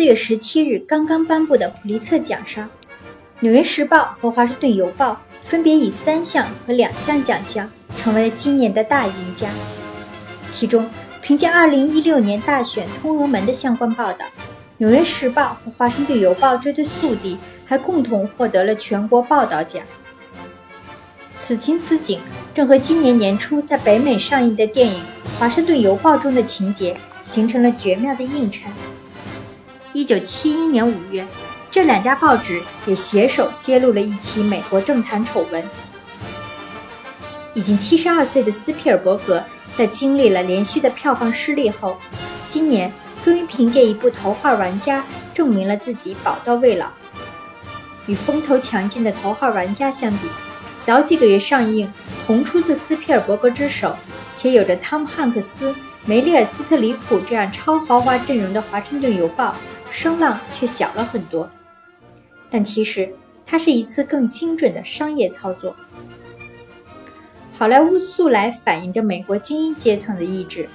四月十七日刚刚颁布的普利策奖上，《纽约时报》和《华盛顿邮报》分别以三项和两项奖项成为了今年的大赢家。其中，凭借2016年大选通俄门的相关报道，《纽约时报》和《华盛顿邮报》这对宿敌还共同获得了全国报道奖。此情此景，正和今年年初在北美上映的电影《华盛顿邮报》中的情节形成了绝妙的映衬。一九七一年五月，这两家报纸也携手揭露了一起美国政坛丑闻。已经七十二岁的斯皮尔伯格，在经历了连续的票房失利后，今年终于凭借一部《头号玩家》证明了自己宝刀未老。与风头强劲的《头号玩家》相比，早几个月上映、同出自斯皮尔伯格之手，且有着汤姆·汉克斯、梅丽尔·斯特里普这样超豪华阵容的《华盛顿邮报》。声浪却小了很多，但其实它是一次更精准的商业操作。好莱坞素来反映着美国精英阶层的意志。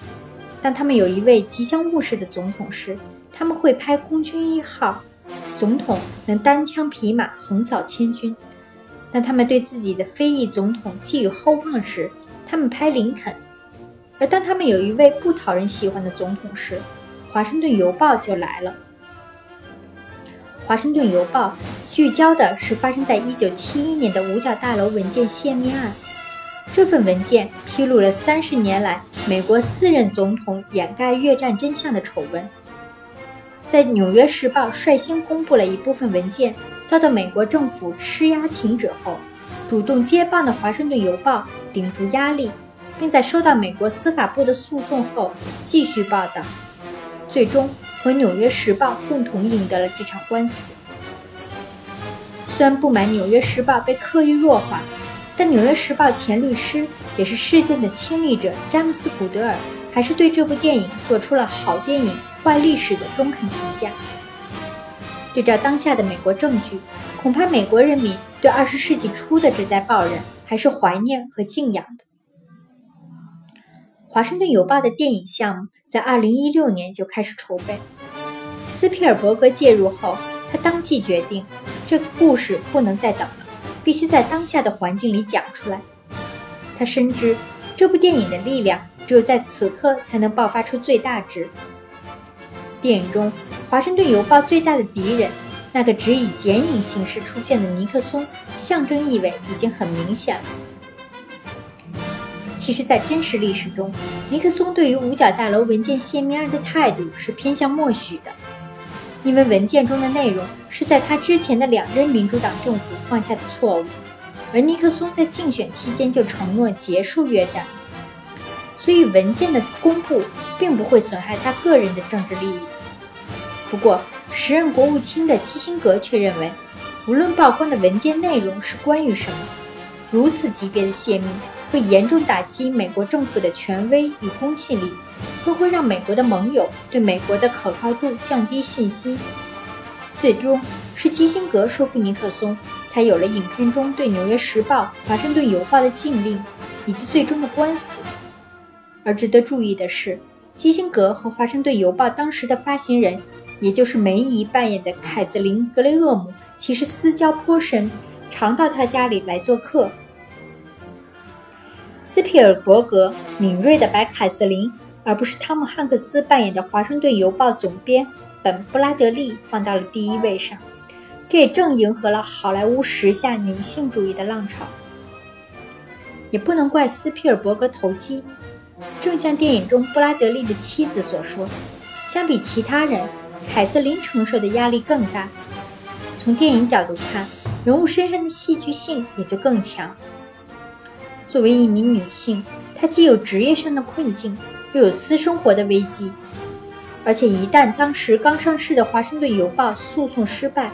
当他们有一位吉祥物式的总统时，他们会拍空军一号，总统能单枪匹马横扫千军；当他们对自己的非裔总统寄予厚望时，他们拍林肯；而当他们有一位不讨人喜欢的总统时，华盛顿邮报就来了。《华盛顿邮报》聚焦的是发生在1971年的五角大楼文件泄密案。这份文件披露了三十年来美国四任总统掩盖越战真相的丑闻。在《纽约时报》率先公布了一部分文件，遭到美国政府施压停止后，主动接棒的《华盛顿邮报》顶住压力，并在收到美国司法部的诉讼后继续报道，最终。和《纽约时报》共同赢得了这场官司。虽然不满《纽约时报》被刻意弱化，但《纽约时报》前律师也是事件的亲历者詹姆斯·古德尔，还是对这部电影做出了“好电影，坏历史”的中肯评价。对照当下的美国政局，恐怕美国人民对二十世纪初的这代报人还是怀念和敬仰的。《华盛顿邮报》的电影项目在2016年就开始筹备。斯皮尔伯格介入后，他当即决定，这个故事不能再等了，必须在当下的环境里讲出来。他深知这部电影的力量只有在此刻才能爆发出最大值。电影中，《华盛顿邮报》最大的敌人，那个只以剪影形式出现的尼克松，象征意味已经很明显了。其实，在真实历史中，尼克松对于五角大楼文件泄密案的态度是偏向默许的，因为文件中的内容是在他之前的两任民主党政府犯下的错误，而尼克松在竞选期间就承诺结束越战，所以文件的公布并不会损害他个人的政治利益。不过，时任国务卿的基辛格却认为，无论曝光的文件内容是关于什么，如此级别的泄密。会严重打击美国政府的权威与公信力，更会让美国的盟友对美国的可靠度降低信心。最终是基辛格说服尼克松，才有了影片中对《纽约时报》《华盛顿邮报》的禁令，以及最终的官司。而值得注意的是，基辛格和《华盛顿邮报》当时的发行人，也就是梅姨扮演的凯瑟琳·格雷厄姆，其实私交颇深，常到他家里来做客。斯皮尔伯格敏锐地把凯瑟琳，而不是汤姆·汉克斯扮演的《华盛顿邮报》总编本·布拉德利放到了第一位上，这也正迎合了好莱坞时下女性主义的浪潮。也不能怪斯皮尔伯格投机，正像电影中布拉德利的妻子所说，相比其他人，凯瑟琳承受的压力更大。从电影角度看，人物身上的戏剧性也就更强。作为一名女性，她既有职业上的困境，又有私生活的危机。而且，一旦当时刚上市的《华盛顿邮报》诉讼失败，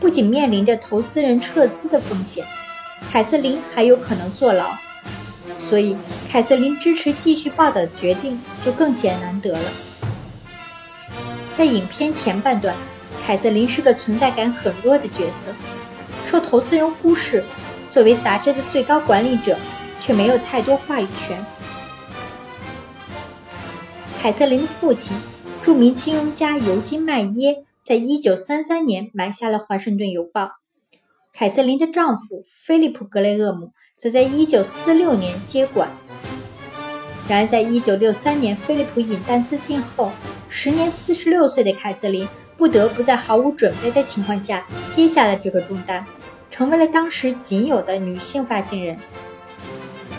不仅面临着投资人撤资的风险，凯瑟琳还有可能坐牢。所以，凯瑟琳支持继续报道的决定就更显难得了。在影片前半段，凯瑟琳是个存在感很弱的角色，受投资人忽视。作为杂志的最高管理者。却没有太多话语权。凯瑟琳的父亲，著名金融家尤金·麦耶，在在一九三三年买下了《华盛顿邮报》。凯瑟琳的丈夫菲利普·格雷厄姆则在一九四六年接管。然而，在一九六三年菲利普引弹自尽后，时年四十六岁的凯瑟琳不得不在毫无准备的情况下接下了这个重担，成为了当时仅有的女性发行人。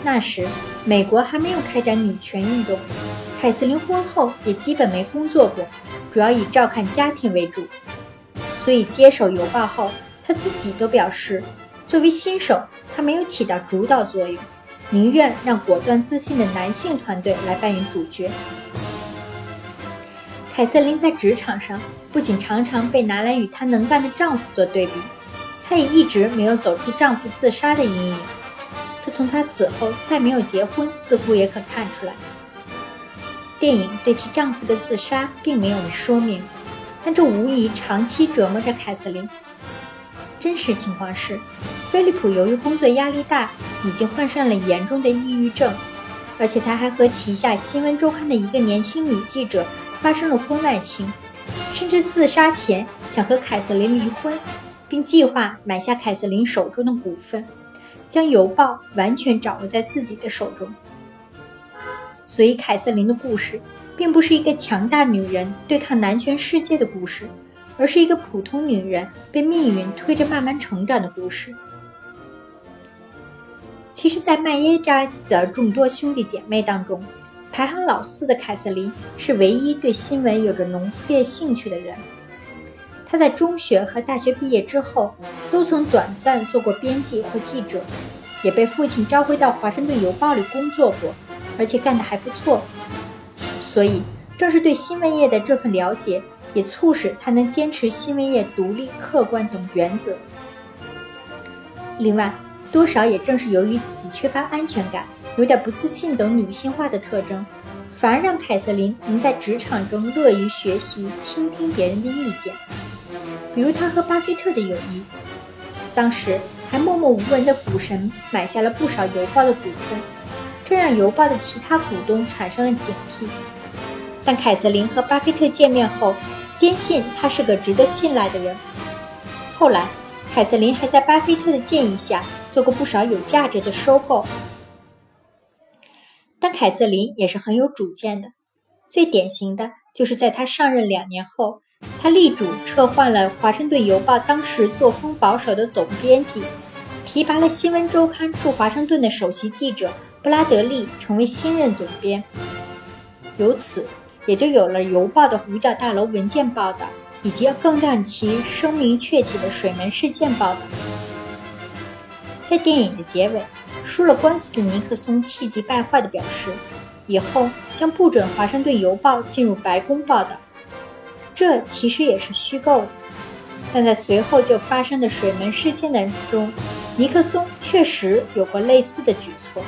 那时，美国还没有开展女权运动，凯瑟琳婚后也基本没工作过，主要以照看家庭为主。所以接手邮报后，她自己都表示，作为新手，她没有起到主导作用，宁愿让果断自信的男性团队来扮演主角。凯瑟琳在职场上不仅常常被拿来与她能干的丈夫做对比，她也一直没有走出丈夫自杀的阴影。这从她此后再没有结婚，似乎也可看出来。电影对其丈夫的自杀并没有说明，但这无疑长期折磨着凯瑟琳。真实情况是，菲利普由于工作压力大，已经患上了严重的抑郁症，而且他还和旗下《新闻周刊》的一个年轻女记者发生了婚外情，甚至自杀前想和凯瑟琳离婚，并计划买下凯瑟琳手中的股份。将邮报完全掌握在自己的手中，所以凯瑟琳的故事并不是一个强大女人对抗男权世界的故事，而是一个普通女人被命运推着慢慢成长的故事。其实，在麦耶家的众多兄弟姐妹当中，排行老四的凯瑟琳是唯一对新闻有着浓烈兴趣的人。他在中学和大学毕业之后，都曾短暂做过编辑或记者，也被父亲召回到《华盛顿邮报》里工作过，而且干得还不错。所以，正是对新闻业的这份了解，也促使他能坚持新闻业独立、客观等原则。另外，多少也正是由于自己缺乏安全感、有点不自信等女性化的特征，反而让凯瑟琳能在职场中乐于学习、倾听别人的意见。比如他和巴菲特的友谊，当时还默默无闻的股神买下了不少邮报的股份，这让邮报的其他股东产生了警惕。但凯瑟琳和巴菲特见面后，坚信他是个值得信赖的人。后来，凯瑟琳还在巴菲特的建议下做过不少有价值的收购。但凯瑟琳也是很有主见的，最典型的就是在他上任两年后。他力主撤换了《华盛顿邮报》当时作风保守的总编辑，提拔了《新闻周刊》驻华盛顿的首席记者布拉德利成为新任总编。由此，也就有了《邮报》的五角大楼文件报道，以及更让其声名鹊起的水门事件报道。在电影的结尾，输了官司的尼克松气急败坏地表示，以后将不准《华盛顿邮报》进入白宫报道。这其实也是虚构的，但在随后就发生的水门事件的中，尼克松确实有过类似的举措。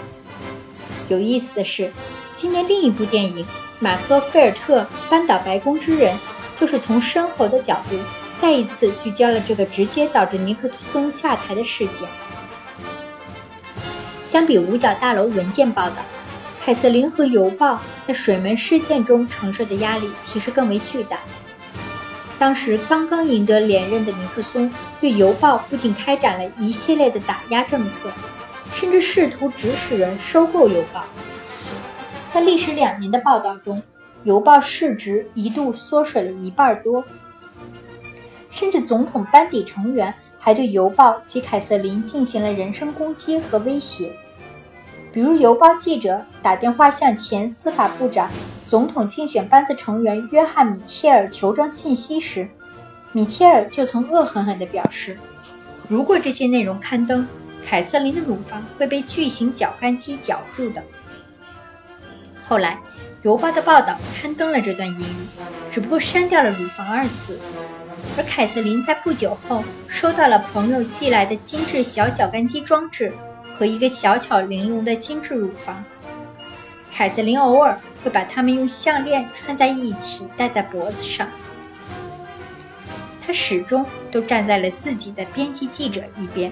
有意思的是，今年另一部电影《马克·菲尔特扳倒白宫之人》，就是从生活的角度再一次聚焦了这个直接导致尼克松下台的事件。相比五角大楼文件报道，凯瑟琳和邮报在水门事件中承受的压力其实更为巨大。当时刚刚赢得连任的尼克松，对邮报不仅开展了一系列的打压政策，甚至试图指使人收购邮报。在历时两年的报道中，邮报市值一度缩水了一半多，甚至总统班底成员还对邮报及凯瑟琳进行了人身攻击和威胁。比如，邮报记者打电话向前司法部长。总统竞选班子成员约翰·米切尔求证信息时，米切尔就曾恶狠狠地表示：“如果这些内容刊登，凯瑟琳的乳房会被巨型绞干机绞住的。”后来，《邮报》的报道刊登了这段英语，只不过删掉了“乳房”二字。而凯瑟琳在不久后收到了朋友寄来的精致小绞干机装置和一个小巧玲珑的精致乳房。凯瑟琳偶尔会把它们用项链串在一起，戴在脖子上。她始终都站在了自己的编辑记者一边，